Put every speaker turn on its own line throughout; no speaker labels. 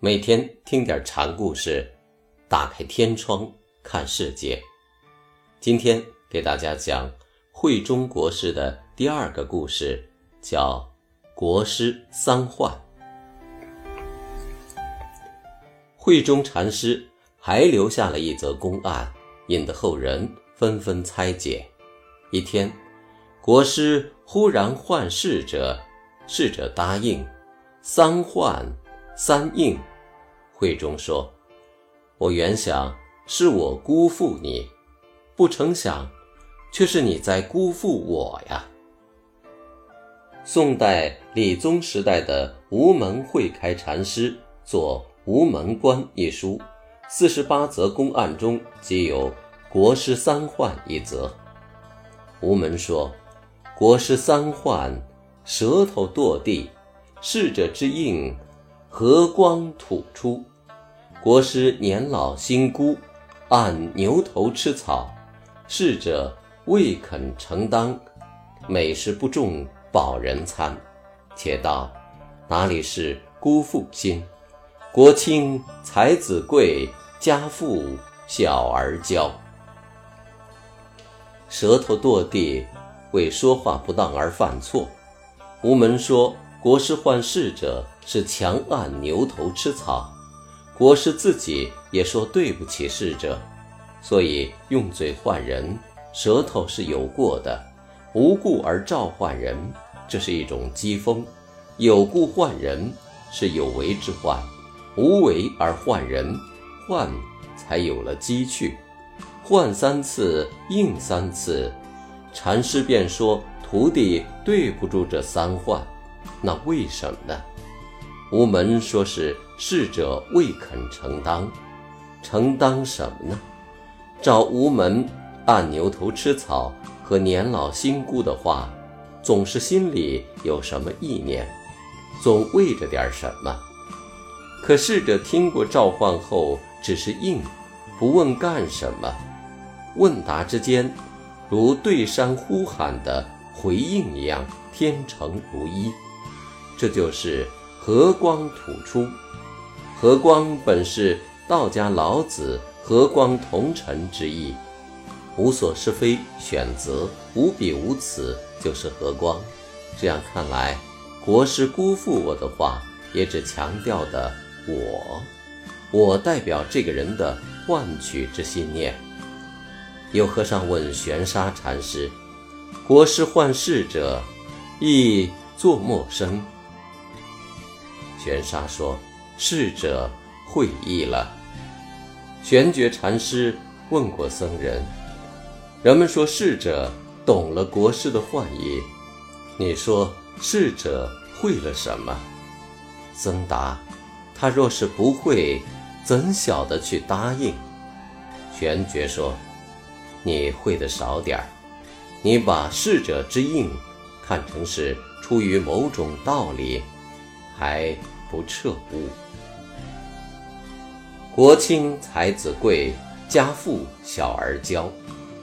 每天听点禅故事，打开天窗看世界。今天给大家讲慧中国师的第二个故事，叫《国师三幻》。慧中禅师还留下了一则公案，引得后人纷纷猜解。一天，国师忽然唤侍者，侍者答应，三唤三应。慧中说：“我原想是我辜负你，不成想，却是你在辜负我呀。”宋代理宗时代的无门慧开禅师作《无门观》一书，四十八则公案中即有“国师三患”一则。吴门说：“国师三患，舌头堕地，逝者之应，和光吐出。”国师年老心孤，按牛头吃草，逝者未肯承当，美食不重饱人餐。且道哪里是孤负心？国清才子贵，家富小儿骄。舌头堕地，为说话不当而犯错。吴门说国师唤逝者是强按牛头吃草。国师自己也说对不起逝者，所以用嘴唤人，舌头是有过的，无故而召唤人，这是一种讥讽；有故唤人是有为之患，无为而唤人，唤才有了机趣。唤三次应三次，禅师便说徒弟对不住这三唤，那为什么呢？无门说是逝者未肯承当，承当什么呢？照无门按牛头吃草和年老心孤的话，总是心里有什么意念，总为着点什么。可逝者听过召唤后，只是应，不问干什么。问答之间，如对山呼喊的回应一样，天成如一。这就是。和光吐出，和光本是道家老子“和光同尘”之意，无所是非，选择无彼无此，就是和光。这样看来，国师辜负我的话，也只强调的我，我代表这个人的换取之心念。有和尚问玄沙禅师：“国师换世者，亦作陌生？”玄沙说：“逝者会意了。”玄觉禅师问过僧人：“人们说逝者懂了国师的幻意，你说逝者会了什么？”僧答：“他若是不会，怎晓得去答应？”玄觉说：“你会的少点儿，你把逝者之应看成是出于某种道理，还。”不彻悟。国清才子贵，家富小儿骄。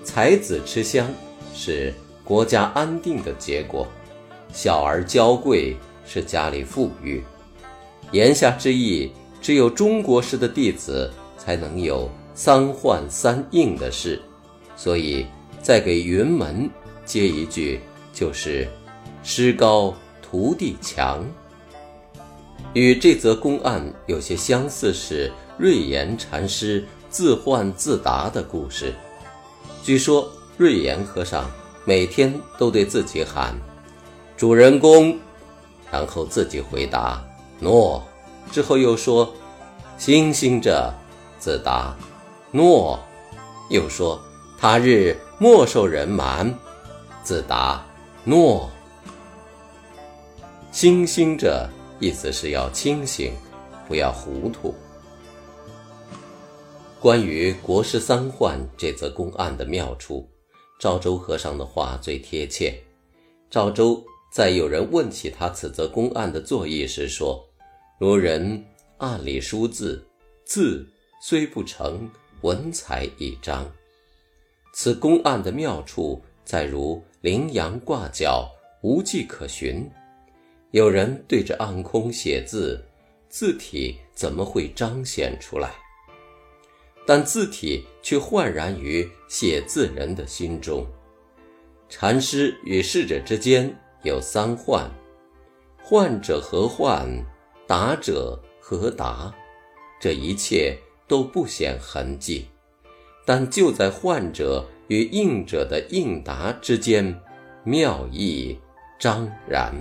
才子吃香是国家安定的结果，小儿娇贵是家里富裕。言下之意，只有中国式的弟子才能有三换三应的事，所以再给云门接一句，就是师高徒弟强。与这则公案有些相似是瑞岩禅师自幻自答的故事。据说瑞岩和尚每天都对自己喊“主人公”，然后自己回答“诺”，之后又说“星星着”，自答“诺”，又说“他日莫受人瞒”，自答“诺”，星星着。意思是要清醒，不要糊涂。关于国师三幻这则公案的妙处，赵州和尚的话最贴切。赵州在有人问起他此则公案的作意时说：“如人案里书字，字虽不成，文采已彰。”此公案的妙处在如羚羊挂角，无迹可寻。有人对着暗空写字，字体怎么会彰显出来？但字体却焕然于写字人的心中。禅师与逝者之间有三患：患者何患？答者何答？这一切都不显痕迹，但就在患者与应者的应答之间，妙意彰然。